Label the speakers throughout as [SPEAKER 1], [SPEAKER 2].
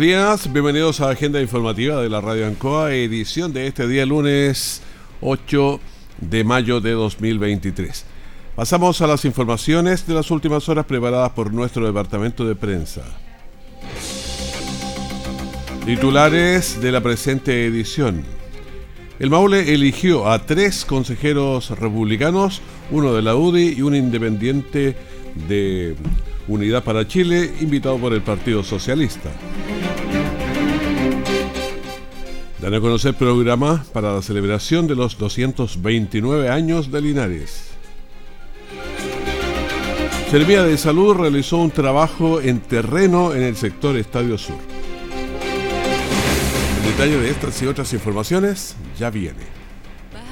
[SPEAKER 1] Buenos días, bienvenidos a Agenda Informativa de la Radio Ancoa, edición de este día lunes 8 de mayo de 2023. Pasamos a las informaciones de las últimas horas preparadas por nuestro departamento de prensa. Titulares de la presente edición. El Maule eligió a tres consejeros republicanos, uno de la UDI y un independiente de Unidad para Chile, invitado por el Partido Socialista. Dan a conocer programa para la celebración de los 229 años de Linares. Servía de Salud realizó un trabajo en terreno en el sector Estadio Sur. El detalle de estas y otras informaciones ya viene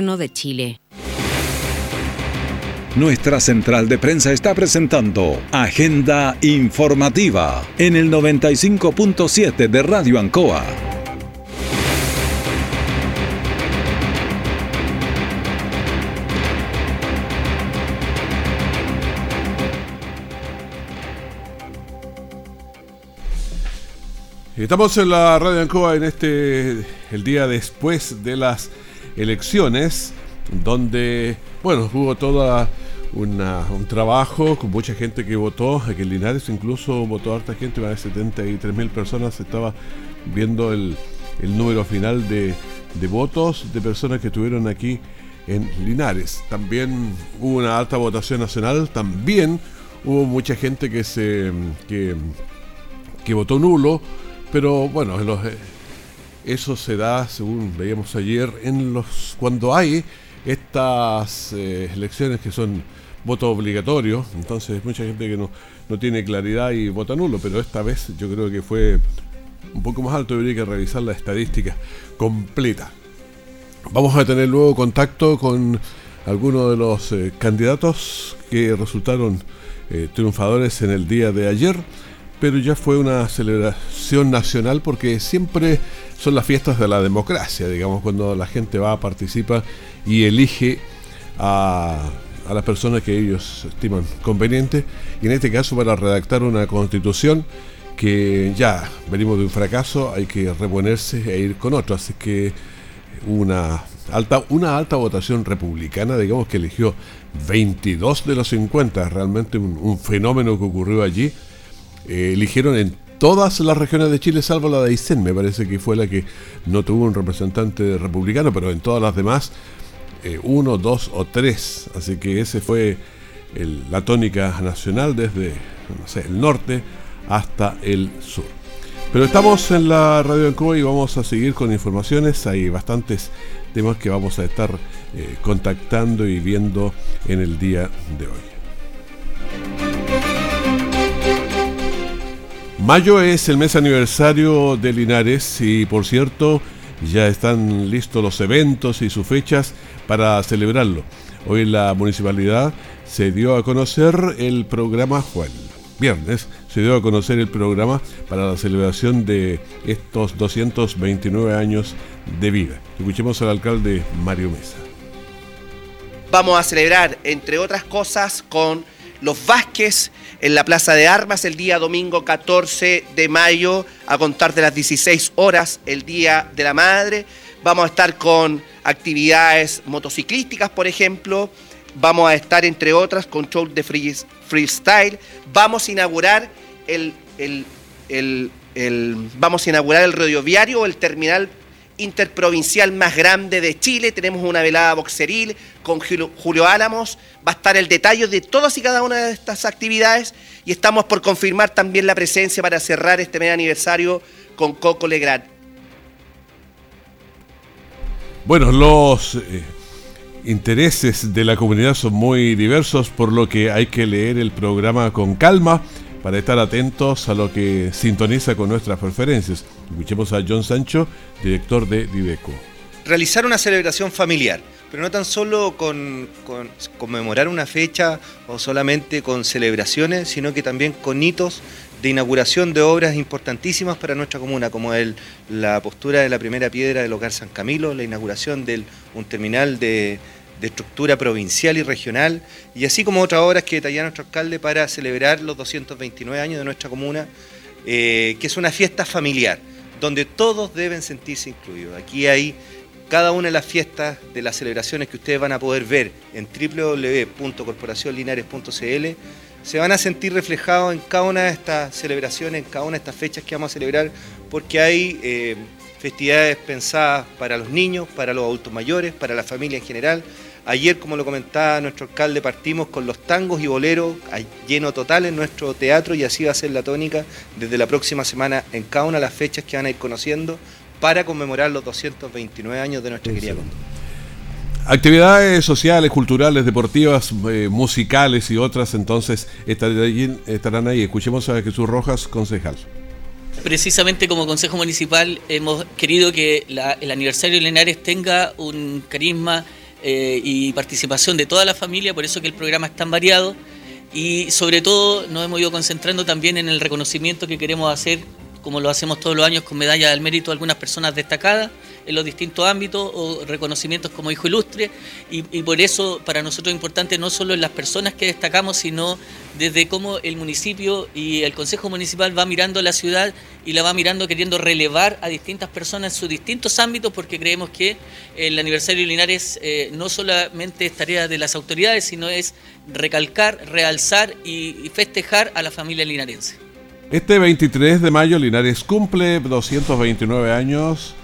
[SPEAKER 2] de Chile.
[SPEAKER 3] Nuestra central de prensa está presentando Agenda Informativa en el 95.7 de Radio Ancoa.
[SPEAKER 1] Estamos en la Radio Ancoa en este el día después de las elecciones, donde, bueno, hubo toda un trabajo con mucha gente que votó, aquí en Linares incluso votó harta gente, más de 73 mil personas, estaba viendo el, número final de, votos de personas que estuvieron aquí en Linares. También hubo una alta votación nacional, también hubo mucha gente que se que, que votó nulo, pero bueno, en los, eso se da, según veíamos ayer, en los cuando hay estas eh, elecciones que son voto obligatorio, entonces mucha gente que no, no tiene claridad y vota nulo, pero esta vez yo creo que fue un poco más alto, habría que revisar la estadística completa. Vamos a tener luego contacto con algunos de los eh, candidatos que resultaron eh, triunfadores en el día de ayer, pero ya fue una celebración nacional porque siempre son las fiestas de la democracia, digamos, cuando la gente va, participa y elige a, las personas que ellos estiman conveniente, y en este caso para redactar una constitución que ya venimos de un fracaso, hay que reponerse e ir con otro, así que una alta, una alta votación republicana, digamos que eligió 22 de los 50, realmente un, fenómeno que ocurrió allí, eh, eligieron en todas las regiones de Chile, salvo la de Aysén, me parece que fue la que no tuvo un representante republicano, pero en todas las demás, eh, uno, dos o tres. Así que ese fue la tónica nacional desde el norte hasta el sur. Pero estamos en la radio en Cuba y vamos a seguir con informaciones. Hay bastantes temas que vamos a estar eh, contactando y viendo en el día de hoy. Mayo es el mes aniversario de Linares y por cierto ya están listos los eventos y sus fechas para celebrarlo. Hoy en la municipalidad se dio a conocer el programa, Juan. Viernes se dio a conocer el programa para la celebración de estos 229 años de vida. Escuchemos al alcalde Mario Mesa.
[SPEAKER 4] Vamos a celebrar, entre otras cosas, con los Vázquez en la Plaza de Armas el día domingo 14 de mayo a contar de las 16 horas el Día de la Madre. Vamos a estar con actividades motociclísticas, por ejemplo, vamos a estar, entre otras, con show de freestyle. Vamos a inaugurar el, vamos a inaugurar el radioviario o el terminal interprovincial más grande de Chile. Tenemos una velada boxeril con Julio Álamos. Va a estar el detalle de todas y cada una de estas actividades y estamos por confirmar también la presencia para cerrar este mes aniversario con Coco Legrand.
[SPEAKER 1] Bueno, los eh, intereses de la comunidad son muy diversos, por lo que hay que leer el programa con calma para estar atentos a lo que sintoniza con nuestras preferencias. Escuchemos a John Sancho, director de Diveco.
[SPEAKER 5] Realizar una celebración familiar, pero no tan solo con, conmemorar una fecha o solamente con celebraciones, sino que también con hitos de inauguración de obras importantísimas para nuestra comuna, como el, la postura de la primera piedra del Hogar San Camilo, la inauguración de un terminal de, de estructura provincial y regional, y así como otras obras que detalla nuestro alcalde para celebrar los 229 años de nuestra comuna, eh, que es una fiesta familiar, donde todos deben sentirse incluidos. Aquí hay cada una de las fiestas de las celebraciones que ustedes van a poder ver en www.corporacionlinares.cl se van a sentir reflejados en cada una de estas celebraciones, en cada una de estas fechas que vamos a celebrar, porque hay eh, festividades pensadas para los niños, para los adultos mayores, para la familia en general, Ayer, como lo comentaba nuestro alcalde, partimos con los tangos y boleros lleno total en nuestro teatro y así va a ser la tónica desde la próxima semana en cada una de las fechas que van a ir conociendo para conmemorar los 229 años de nuestra querida
[SPEAKER 1] Actividades sociales, culturales, deportivas, eh, musicales y otras, entonces estarán ahí. Escuchemos a Jesús Rojas, concejal.
[SPEAKER 6] Precisamente como Consejo Municipal hemos querido que el aniversario de Lenares tenga un carisma eh, y participación de toda la familia, por eso que el programa es tan variado. Y sobre todo nos hemos ido concentrando también en el reconocimiento que queremos hacer como lo hacemos todos los años con medalla del mérito algunas personas destacadas en los distintos ámbitos o reconocimientos como hijo ilustre y, por eso para nosotros es importante no solo en las personas que destacamos, sino desde cómo el municipio y el Consejo Municipal va mirando la ciudad y la va mirando queriendo relevar a distintas personas en sus distintos ámbitos porque creemos que el aniversario de Linares eh, no solamente es tarea de las autoridades, sino es recalcar, realzar y festejar a la familia linarense.
[SPEAKER 1] Este 23 de mayo Linares cumple 229 años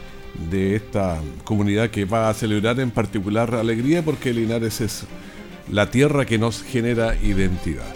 [SPEAKER 1] de esta comunidad que va a celebrar en particular alegría porque Linares es la tierra que nos genera identidad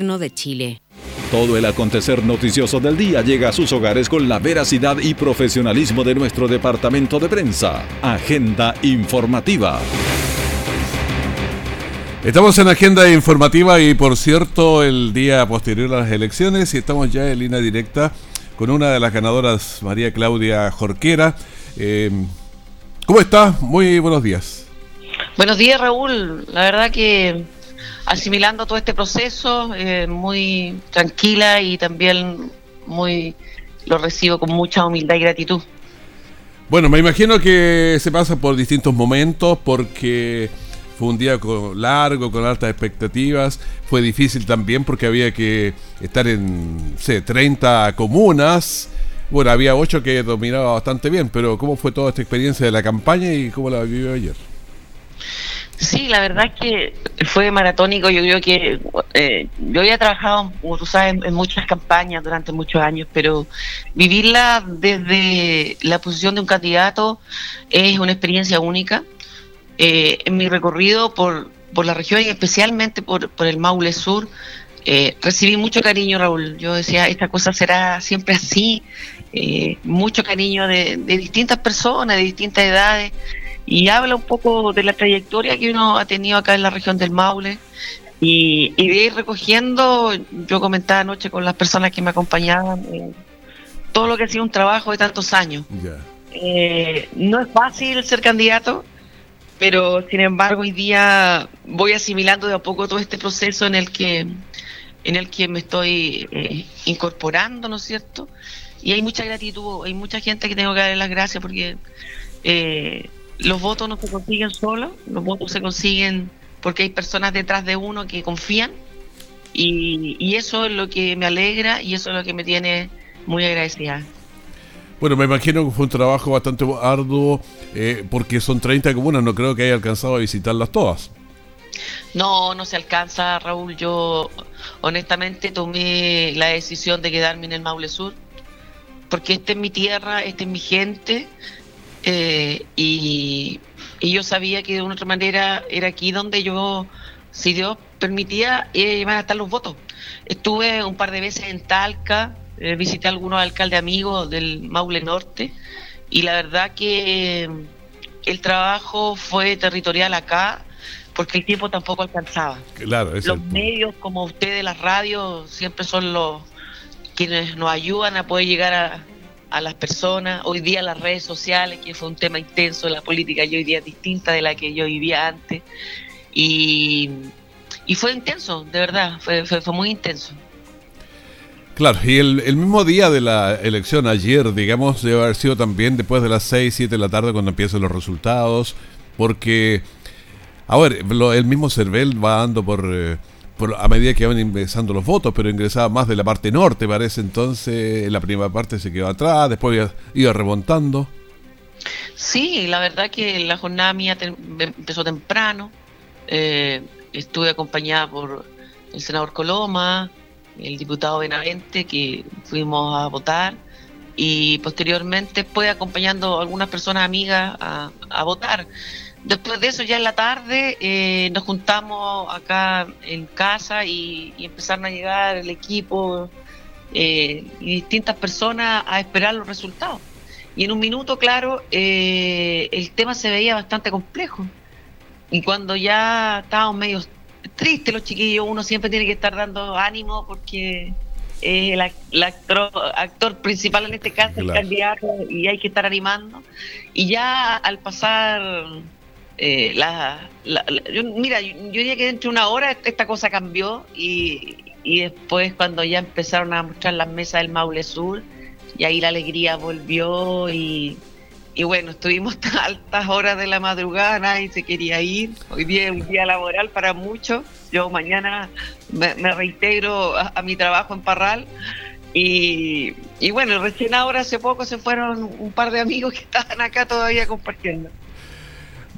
[SPEAKER 2] de Chile.
[SPEAKER 3] Todo el acontecer noticioso del día llega a sus hogares con la veracidad y profesionalismo de nuestro departamento de prensa. Agenda informativa.
[SPEAKER 1] Estamos en agenda informativa y por cierto el día posterior a las elecciones y estamos ya en línea directa con una de las ganadoras, María Claudia Jorquera. Eh, ¿Cómo está? Muy buenos días.
[SPEAKER 7] Buenos días Raúl, la verdad que asimilando todo este proceso eh, muy tranquila y también muy lo recibo con mucha humildad y gratitud.
[SPEAKER 1] Bueno, me imagino que se pasa por distintos momentos porque fue un día largo, con altas expectativas. Fue difícil también porque había que estar en, sé, 30 comunas. Bueno, había 8 que dominaba bastante bien, pero ¿cómo fue toda esta experiencia de la campaña y cómo la vivió ayer?
[SPEAKER 7] Sí, la verdad es que fue maratónico. Yo creo que eh, yo había trabajado, como tú sabes, en, muchas campañas durante muchos años, pero vivirla desde la posición de un candidato es una experiencia única. Eh, en mi recorrido por, por la región y especialmente por, por el Maule Sur, eh, recibí mucho cariño, Raúl. Yo decía, esta cosa será siempre así. mucho cariño de, de distintas personas, de distintas edades y habla un poco de la trayectoria que uno ha tenido acá en la región del Maule. Y, de ir recogiendo, yo comentaba anoche con las personas que me acompañaban, eh, todo lo que ha sido un trabajo de tantos años. Eh, no es fácil ser candidato, pero sin embargo hoy día voy asimilando de a poco todo este proceso en el que en el que me estoy eh, incorporando, ¿no es cierto? Y hay mucha gratitud, hay mucha gente que tengo que darle las gracias porque eh, los votos no se consiguen solos, los votos se consiguen porque hay personas detrás de uno que confían y, y eso es lo que me alegra y eso es lo que me tiene muy agradecida.
[SPEAKER 1] Bueno, me imagino que fue un trabajo bastante arduo eh, porque son 30 comunas, no creo que haya alcanzado a visitarlas todas.
[SPEAKER 7] No, no se alcanza, Raúl. Yo honestamente tomé la decisión de quedarme en el Maule Sur porque esta es mi tierra, esta es mi gente eh, y, y, yo sabía que de una otra manera era aquí donde yo, si Dios permitía, iban a estar los votos. Estuve un par de veces en Talca, eh, visité a algunos alcaldes amigos del Maule Norte y la verdad que el trabajo fue territorial acá porque el tiempo tampoco alcanzaba.
[SPEAKER 1] Claro,
[SPEAKER 7] los medios como ustedes, las radios, siempre son los quienes nos ayudan a poder llegar a, a las personas. Hoy día las redes sociales, que fue un tema intenso, la política hoy día es distinta de la que yo vivía antes. Y, y fue intenso, de verdad, fue, fue, fue muy intenso.
[SPEAKER 1] Claro, y el, el, mismo día de la elección, ayer, digamos, debe haber sido también después de las 6, 7 de la tarde cuando empiezan los resultados, porque, a ver, lo, el mismo CERVEL va dando por, eh, a medida que van ingresando los votos, pero ingresaba más de la parte norte, parece, entonces en la primera parte se quedó atrás, después iba, iba remontando.
[SPEAKER 7] Sí, la verdad que la jornada mía te, empezó temprano, eh, estuve acompañada por el senador Coloma, el diputado Benavente, que fuimos a votar y posteriormente fue acompañando a algunas personas amigas a, votar. Después de eso, ya en la tarde, eh, nos juntamos acá en casa y, y, empezaron a llegar el equipo eh, y distintas personas a esperar los resultados. Y en un minuto, claro, eh, el tema se veía bastante complejo. Y cuando ya estábamos medio triste los chiquillos, uno siempre tiene que estar dando ánimo porque eh, el, el actor, actor, principal en este caso, claro. el candidato, y hay que estar animando. Y ya al pasar eh, la, la, yo, mira, yo, yo, diría que dentro de una hora esta cosa cambió y, y, después cuando ya empezaron a mostrar las mesas del Maule Sur, y ahí la alegría volvió y y bueno, estuvimos a altas horas de la madrugada, nadie se quería ir. Hoy día es un día laboral para muchos. Yo mañana me, me reintegro a, a, mi trabajo en Parral. Y, y, bueno, recién ahora, hace poco, se fueron un par de amigos que estaban acá todavía compartiendo.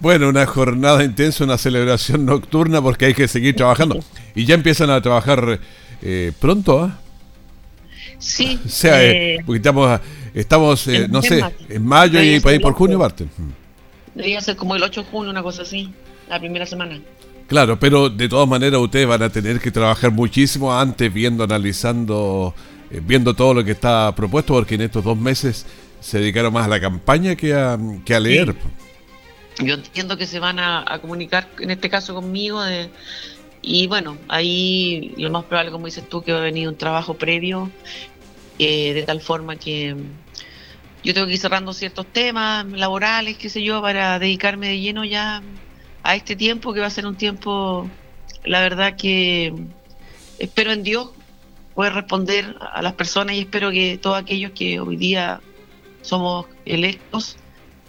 [SPEAKER 1] Bueno, una jornada intensa, una celebración nocturna porque hay que seguir trabajando. Y ya empiezan a trabajar eh, pronto, ¿eh?
[SPEAKER 7] Sí.
[SPEAKER 1] O sea, eh, porque estamos Estamos, eh, no sé, en mayo y por ahí por junio parten.
[SPEAKER 7] Debería ser como el 8 de junio, una cosa así, la primera semana.
[SPEAKER 1] Claro, pero de todas maneras ustedes van a tener que trabajar muchísimo antes viendo, analizando, eh, viendo todo lo que está propuesto, porque en estos dos meses se dedicaron más a la campaña que a, que a leer.
[SPEAKER 7] Sí. Yo entiendo que se van a, comunicar, en este caso conmigo, y bueno, ahí lo más probable, como dices tú, que va a venir un trabajo previo, eh, de tal forma que yo tengo que ir cerrando ciertos temas laborales, qué sé yo, para dedicarme de lleno ya a este tiempo, que va a ser un tiempo, la verdad que espero en Dios poder responder a las personas y espero que todos aquellos que hoy día somos electos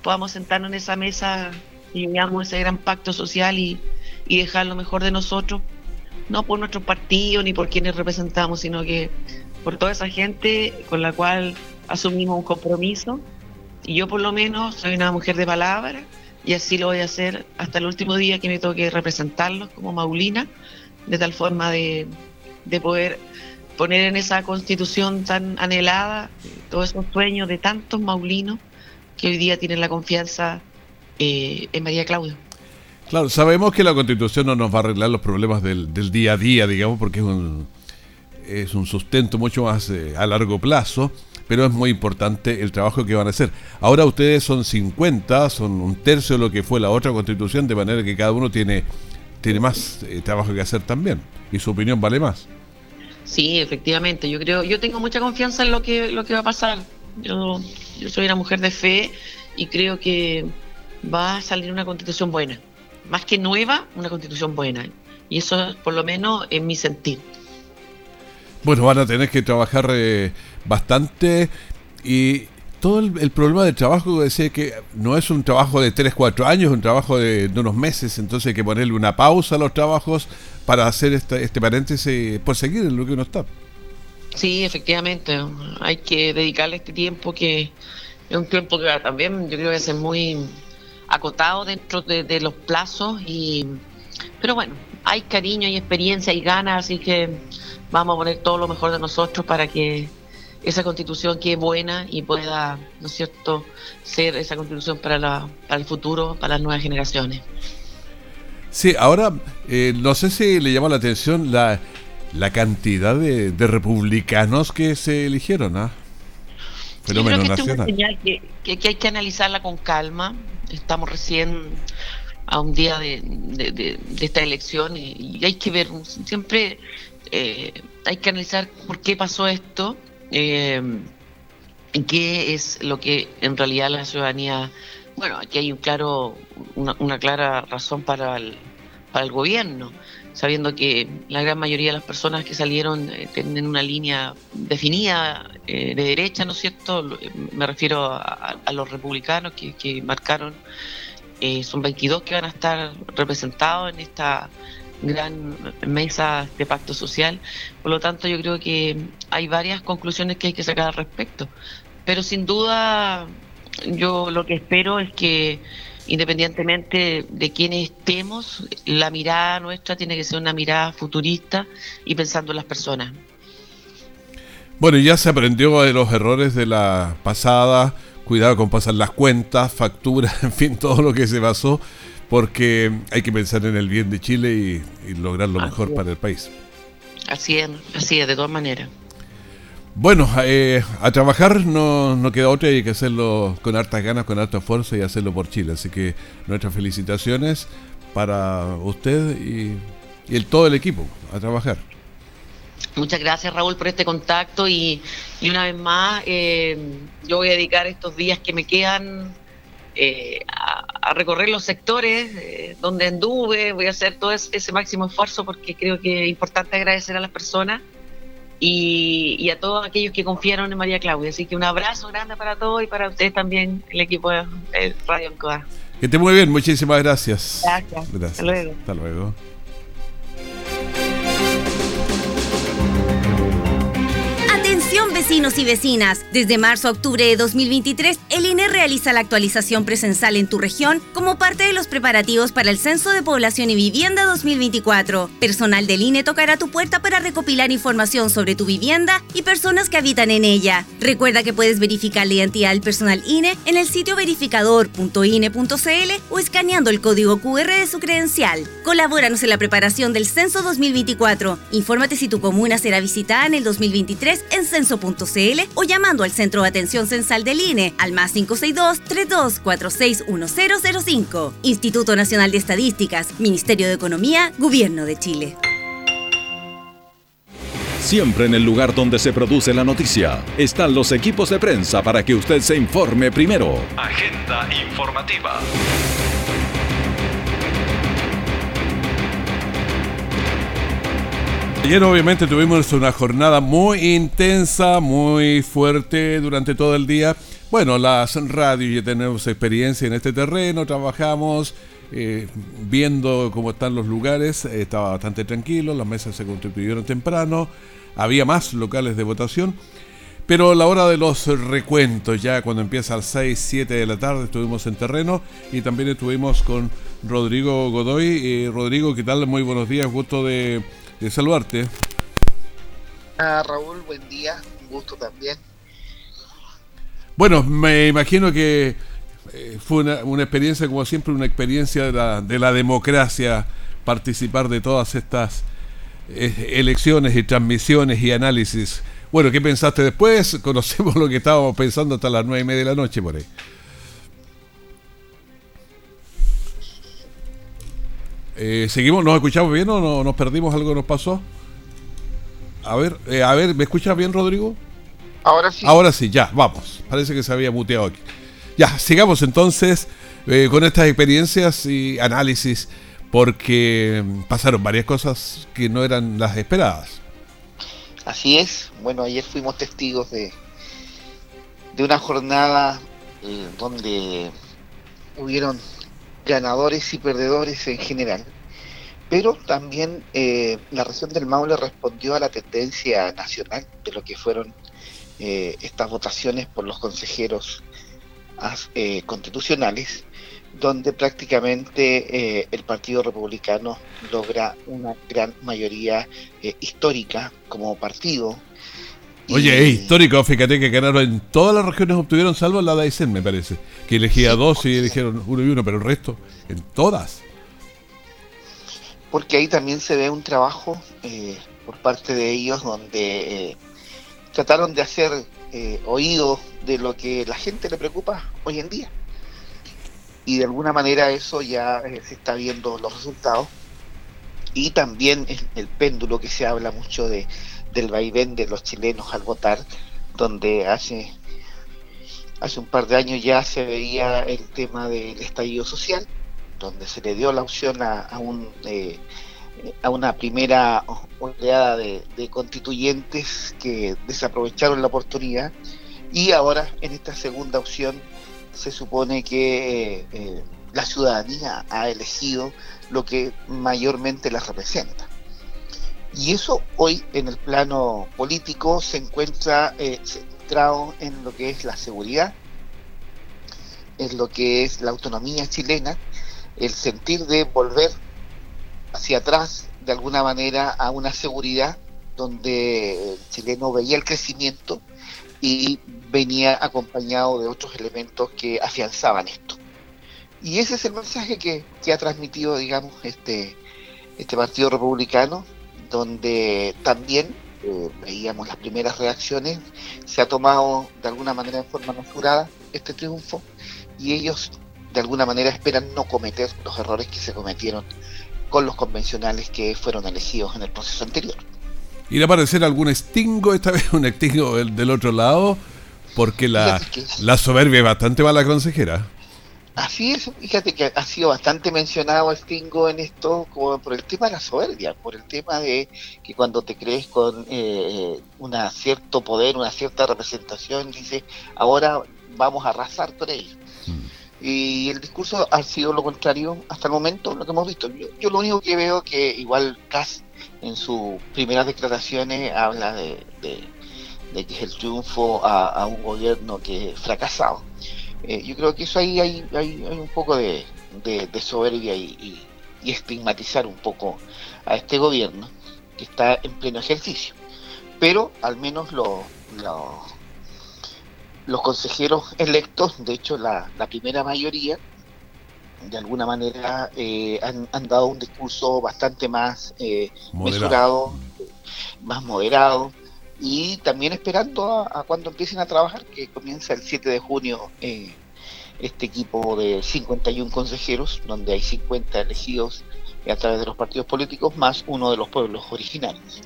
[SPEAKER 7] podamos sentarnos en esa mesa y veamos ese gran pacto social y, y dejar lo mejor de nosotros, no por nuestro partido ni por quienes representamos, sino que por toda esa gente con la cual asumimos un compromiso. Y yo por lo menos soy una mujer de palabra y así lo voy a hacer hasta el último día que me toque representarlos como Maulina, de tal forma de, de poder poner en esa constitución tan anhelada todos esos sueños de tantos maulinos que hoy día tienen la confianza eh, en María Claudia.
[SPEAKER 1] Claro, sabemos que la constitución no nos va a arreglar los problemas del, del día a día, digamos, porque es un, es un sustento mucho más eh, a largo plazo, pero es muy importante el trabajo que van a hacer. Ahora ustedes son 50, son un tercio de lo que fue la otra constitución, de manera que cada uno tiene, tiene más eh, trabajo que hacer también, y su opinión vale más.
[SPEAKER 7] Sí, efectivamente, yo creo, yo tengo mucha confianza en lo que, lo que va a pasar. Yo, yo soy una mujer de fe y creo que, va a salir una constitución buena. Más que nueva, una constitución buena. Y eso por lo menos en mi sentir.
[SPEAKER 1] Bueno, van a tener que trabajar eh, bastante y todo el, problema del trabajo decía que no es un trabajo de 3, 4 años, es un trabajo de, unos meses, entonces hay que ponerle una pausa a los trabajos para hacer este, este paréntesis, por seguir en lo que uno está.
[SPEAKER 7] Sí, efectivamente, hay que dedicarle este tiempo que es un tiempo que también yo creo que es muy acotado dentro de, los plazos y pero bueno, hay cariño, y experiencia, y ganas, así que vamos a poner todo lo mejor de nosotros para que esa constitución quede buena y pueda, ¿no es cierto?, ser esa constitución para, la, para el futuro, para las nuevas generaciones.
[SPEAKER 1] Sí, ahora eh, no sé si le llama la atención la, la cantidad de, republicanos que se eligieron, ¿ah?
[SPEAKER 7] Fenómeno nacional. que, que, hay que analizarla con calma. Estamos recién a un día de, de, esta elección y, hay que ver, siempre eh, hay que analizar por qué pasó esto eh, y qué es lo que en realidad la ciudadanía, bueno, aquí hay un claro, una, una clara razón para el, para el gobierno sabiendo que la gran mayoría de las personas que salieron eh, tienen una línea definida eh, de derecha, ¿no es cierto? Me refiero a, los republicanos que, marcaron, eh, son 22 que van a estar representados en esta gran mesa de pacto social. Por lo tanto, yo creo que hay varias conclusiones que hay que sacar al respecto. Pero sin duda, yo lo que espero es que independientemente de quién estemos, la mirada nuestra tiene que ser una mirada futurista y pensando en las personas.
[SPEAKER 1] Bueno, ya se aprendió de los errores de la pasada, cuidado con pasar las cuentas, facturas, en fin, todo lo que se pasó, porque hay que pensar en el bien de Chile y, lograr lo mejor para el país.
[SPEAKER 7] Así es, así es, de todas maneras.
[SPEAKER 1] Bueno, eh, a trabajar no, no, queda otra y hay que hacerlo con hartas ganas, con harta fuerza y hacerlo por Chile. Así que nuestras felicitaciones para usted y, el, todo el equipo a trabajar.
[SPEAKER 7] Muchas gracias Raúl por este contacto y, una vez más eh, yo voy a dedicar estos días que me quedan eh, a, recorrer los sectores donde anduve, voy a hacer todo ese máximo esfuerzo porque creo que es importante agradecer a las personas y, a todos aquellos que confiaron en María Claudia. Así que un abrazo grande para todos y para ustedes también, el equipo de, Radio Ancoa.
[SPEAKER 1] Que esté muy bien, muchísimas gracias.
[SPEAKER 7] Gracias. gracias. Hasta luego.
[SPEAKER 1] Hasta luego.
[SPEAKER 8] Vecinos y vecinas. Desde marzo a octubre de 2023, el INE realiza la actualización presencial en tu región como parte de los preparativos para el Censo de Población y Vivienda 2024. Personal del INE tocará tu puerta para recopilar información sobre tu vivienda y personas que habitan en ella. Recuerda que puedes verificar la identidad del personal INE en el sitio verificador.ine.cl o escaneando el código QR de su credencial. Colabóranos en la preparación del Censo 2024. Infórmate si tu comuna será visitada en el 2023 en o llamando al Centro de Atención Censal del INE al más 562-3246-1005. Instituto Nacional de Estadísticas, Ministerio de Economía, Gobierno de Chile.
[SPEAKER 3] Siempre en el lugar donde se produce la noticia están los equipos de prensa para que usted se informe primero. Agenda informativa.
[SPEAKER 1] Ayer obviamente tuvimos una jornada muy intensa, muy fuerte durante todo el día. Bueno, las radios ya tenemos experiencia en este terreno, trabajamos eh, viendo cómo están los lugares, estaba bastante tranquilo, las mesas se constituyeron temprano, había más locales de votación. Pero la hora de los recuentos, ya cuando empieza a las 6, 7 de la tarde, estuvimos en terreno y también estuvimos con Rodrigo Godoy. Eh, Rodrigo, ¿qué tal? Muy buenos días, gusto de de saludarte.
[SPEAKER 9] Ah, Raúl, buen día, un gusto también.
[SPEAKER 1] Bueno, me imagino que eh, fue una, experiencia, como siempre, una experiencia de la, democracia, participar de todas estas eh, elecciones y transmisiones y análisis. Bueno, ¿qué pensaste después? Conocemos lo que estábamos pensando hasta las nueve y media de la noche por ahí. Eh, ¿Seguimos? ¿Nos escuchamos bien o no, nos perdimos algo que nos pasó? A ver, eh, a ver, ¿me escuchas bien, Rodrigo?
[SPEAKER 9] Ahora sí.
[SPEAKER 1] Ahora sí, ya, vamos. Parece que se había muteado aquí. Ya, sigamos entonces. eh, con estas experiencias y análisis, porque pasaron varias cosas que no eran las esperadas.
[SPEAKER 9] Así es. Bueno, ayer fuimos testigos de, de una jornada eh, donde hubieron ganadores y perdedores en general, pero también eh, la región del Maule respondió a la tendencia nacional de lo que fueron eh, estas votaciones por los consejeros constitucionales, donde prácticamente el Partido Republicano logra una gran mayoría histórica como partido
[SPEAKER 1] Oye, es histórico, fíjate que ganaron en todas las regiones, obtuvieron salvo la de Aysén, me parece. Que elegía dos y eligieron uno y uno, pero el resto, en todas.
[SPEAKER 9] Porque ahí también se ve un trabajo eh, por parte de ellos donde eh, trataron de hacer eh, oído de lo que la gente le preocupa hoy en día. Y de alguna manera eso ya se está viendo los resultados. Y también el péndulo que se habla mucho de del vaivén de los chilenos al votar, donde hace, hace un par de años ya se veía el tema del estallido social, donde se le dio la opción a, un, eh, a una primera oleada de, constituyentes que desaprovecharon la oportunidad y ahora en esta segunda opción se supone que eh, eh, la ciudadanía ha elegido lo que mayormente la representa. Y eso hoy en el plano político se encuentra eh, centrado en lo que es la seguridad, en lo que es la autonomía chilena, el sentir de volver hacia atrás de alguna manera a una seguridad donde el chileno veía el crecimiento y venía acompañado de otros elementos que afianzaban esto. Y ese es el mensaje que, que ha transmitido, digamos, este, este Partido Republicano donde también eh, veíamos las primeras reacciones, se ha tomado de alguna manera en forma mesurada este triunfo y ellos de alguna manera esperan no cometer los errores que se cometieron con los convencionales que fueron elegidos en el proceso anterior.
[SPEAKER 1] ¿Irá a aparecer algún extingo, esta vez un extingo del, otro lado? Porque la, la soberbia es bastante mala consejera.
[SPEAKER 9] Así es, fíjate que ha sido bastante mencionado Stingo en esto como por el tema de la soberbia, por el tema de que cuando te crees con eh, un cierto poder, una cierta representación, dices, ahora vamos a arrasar por ello. Mm. Y el discurso ha sido lo contrario hasta el momento, lo que hemos visto. Yo, lo único que veo que igual Cass en sus primeras declaraciones habla de, que es el triunfo a, a un gobierno que fracasado eh, yo creo que eso ahí hay, hay, un poco de, soberbia y, estigmatizar un poco a este gobierno que está en pleno ejercicio. Pero al menos los consejeros electos, de hecho la, primera mayoría, de alguna manera eh, han, dado un discurso bastante más eh, mesurado, más moderado, y también esperando a, cuando empiecen a trabajar, que comienza el 7 de junio eh, este equipo de 51 consejeros, donde hay 50 elegidos a través de los partidos políticos, más uno de los pueblos originarios.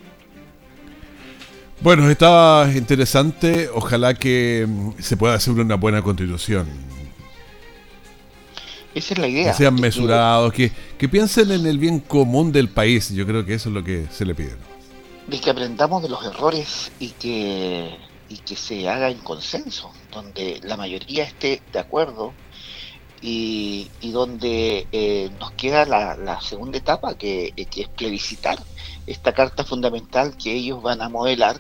[SPEAKER 1] Bueno, está interesante, ojalá que mm, se pueda hacer una buena constitución.
[SPEAKER 9] Esa es la idea.
[SPEAKER 1] Que sean mesurados, que, que piensen en el bien común del país, yo creo que eso es lo que se le pide
[SPEAKER 9] de que aprendamos de los errores y que, y que se haga en consenso, donde la mayoría esté de acuerdo y, y donde eh, nos queda la, segunda etapa que, que, es plebiscitar esta carta fundamental que ellos van a modelar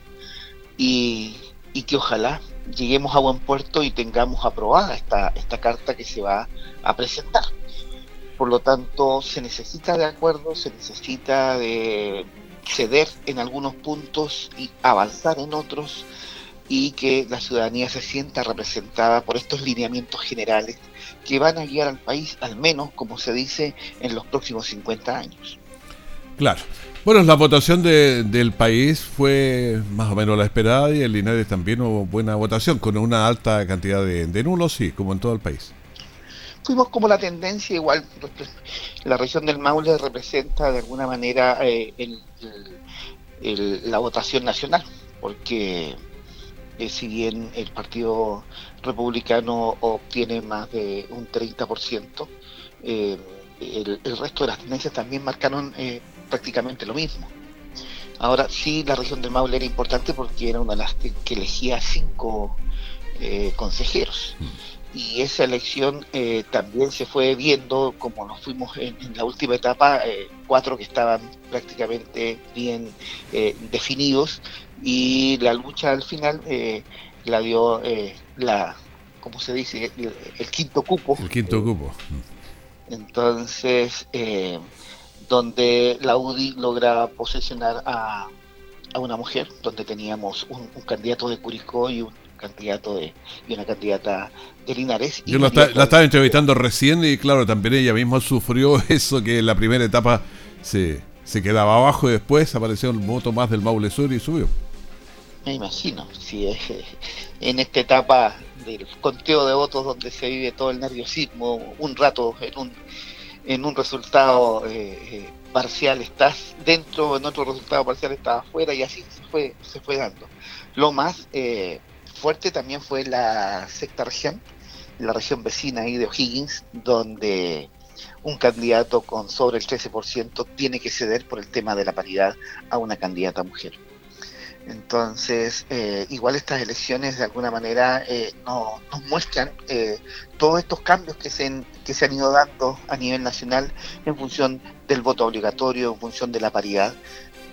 [SPEAKER 9] y, y que ojalá lleguemos a buen puerto y tengamos aprobada esta, esta carta que se va a presentar. Por lo tanto, se necesita de acuerdo, se necesita de ceder en algunos puntos y avanzar en otros y que la ciudadanía se sienta representada por estos lineamientos generales que van a guiar al país, al menos, como se dice, en los próximos 50 años.
[SPEAKER 1] Claro. Bueno, la votación del país fue más o menos la esperada y en Linares también hubo buena votación, con una alta cantidad de, de nulos, sí, como en todo el país
[SPEAKER 9] fuimos como la tendencia, igual la región del Maule representa de alguna manera eh, la votación nacional, porque eh, si bien el Partido Republicano obtiene más de un 30%, eh, el, resto de las tendencias también marcaron eh, prácticamente lo mismo. Ahora sí, la región del Maule era importante porque era una de las que, elegía cinco consejeros. Y esa elección eh, también se fue viendo, como nos fuimos en, en la última etapa, eh, cuatro que estaban prácticamente bien eh, definidos y la lucha al final eh, la dio la, ¿cómo se dice? El, el, quinto cupo.
[SPEAKER 1] El quinto cupo.
[SPEAKER 9] Entonces, donde la UDI logra posesionar a, a una mujer, donde teníamos un, un candidato de Curicó y un candidato de, y una candidata de Linares.
[SPEAKER 1] Yo la, está, la, estaba entrevistando recién y claro, también ella misma sufrió eso que en la primera etapa se, se quedaba abajo y después apareció el voto más del Maule Sur y subió.
[SPEAKER 9] Me imagino, si es en esta etapa del conteo de votos donde se vive todo el nerviosismo, un rato en un, en un resultado eh, eh, parcial estás dentro, en otro resultado parcial estás afuera y así se fue, se fue dando. Lo más eh, fuerte también fue la sexta región, la región vecina ahí de O'Higgins, donde un candidato con sobre el 13% tiene que ceder por el tema de la paridad a una candidata mujer. Entonces, eh, igual estas elecciones de alguna manera eh, no, nos muestran eh, todos estos cambios que se, que se han ido dando a nivel nacional en función del voto obligatorio, en función de la paridad,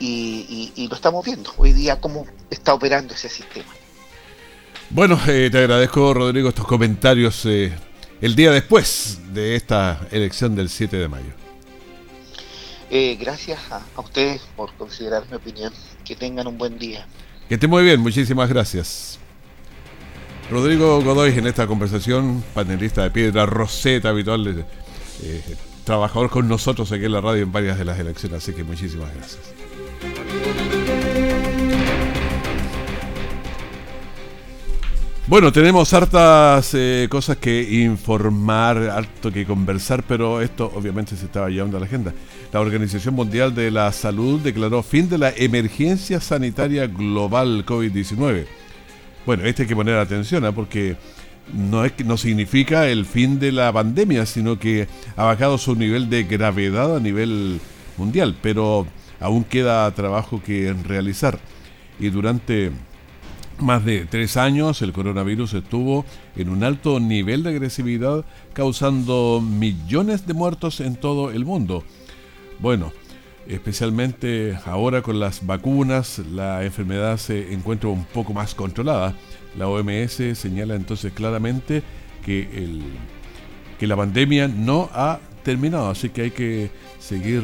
[SPEAKER 9] y lo estamos viendo hoy día cómo está operando ese sistema.
[SPEAKER 1] Bueno, eh, te agradezco, Rodrigo, estos comentarios eh, el día después de esta elección del 7 de mayo.
[SPEAKER 9] Eh, gracias a, a, ustedes por considerar mi opinión. Que tengan un buen día.
[SPEAKER 1] Que esté muy bien, muchísimas gracias. Rodrigo Godoy en esta conversación, panelista de piedra, Roseta habitual, eh, trabajador con nosotros aquí en la radio en varias de las elecciones, así que muchísimas gracias. Bueno, tenemos hartas eh, cosas que informar, harto que conversar, pero esto obviamente se estaba llevando a la agenda. La Organización Mundial de la Salud declaró fin de la emergencia sanitaria global COVID-19. Bueno, este hay que poner atención, ¿eh? porque no, es, no significa el fin de la pandemia, sino que ha bajado su nivel de gravedad a nivel mundial, pero aún queda trabajo que realizar. Y durante más de tres años el coronavirus estuvo en un alto nivel de agresividad causando millones de muertos en todo el mundo. Bueno, especialmente ahora con las vacunas la enfermedad se encuentra un poco más controlada. La OMS señala entonces claramente que, el, que la pandemia no ha terminado, así que hay que seguir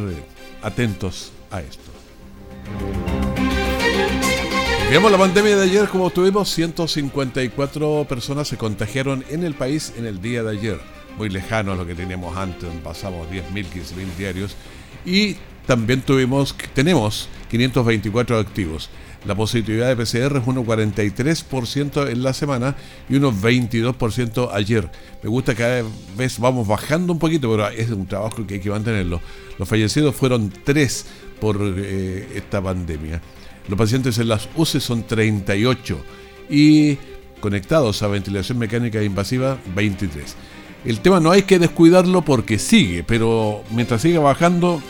[SPEAKER 1] atentos a esto. Veamos la pandemia de ayer, como tuvimos, 154 personas se contagiaron en el país en el día de ayer. Muy lejano a lo que teníamos antes, pasamos 10.000, 15.000 diarios. Y también tuvimos, tenemos 524 activos. La positividad de PCR es 1,43% en la semana y 1,22% ayer. Me gusta que cada vez vamos bajando un poquito, pero es un trabajo que hay que mantenerlo. Los fallecidos fueron 3 por eh, esta pandemia. Los pacientes en las UCI son 38 y conectados a ventilación mecánica invasiva 23. El tema no hay que descuidarlo porque sigue, pero mientras siga bajando,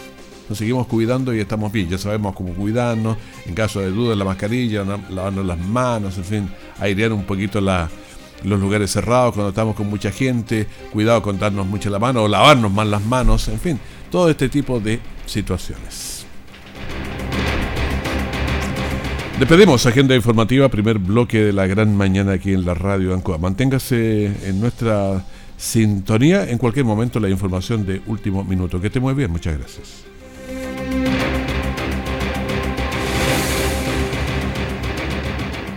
[SPEAKER 1] nos seguimos cuidando y estamos bien. Ya sabemos cómo cuidarnos, en caso de duda la mascarilla, lavarnos las manos, en fin, airear un poquito los lugares cerrados cuando estamos con mucha gente, cuidado con darnos mucho la mano o lavarnos más las manos, en fin, todo este tipo de situaciones. Despedimos agenda informativa, primer bloque de la gran mañana aquí en la radio Ancoa. Manténgase en nuestra sintonía, en cualquier momento la información de último minuto. Que esté muy bien, muchas gracias.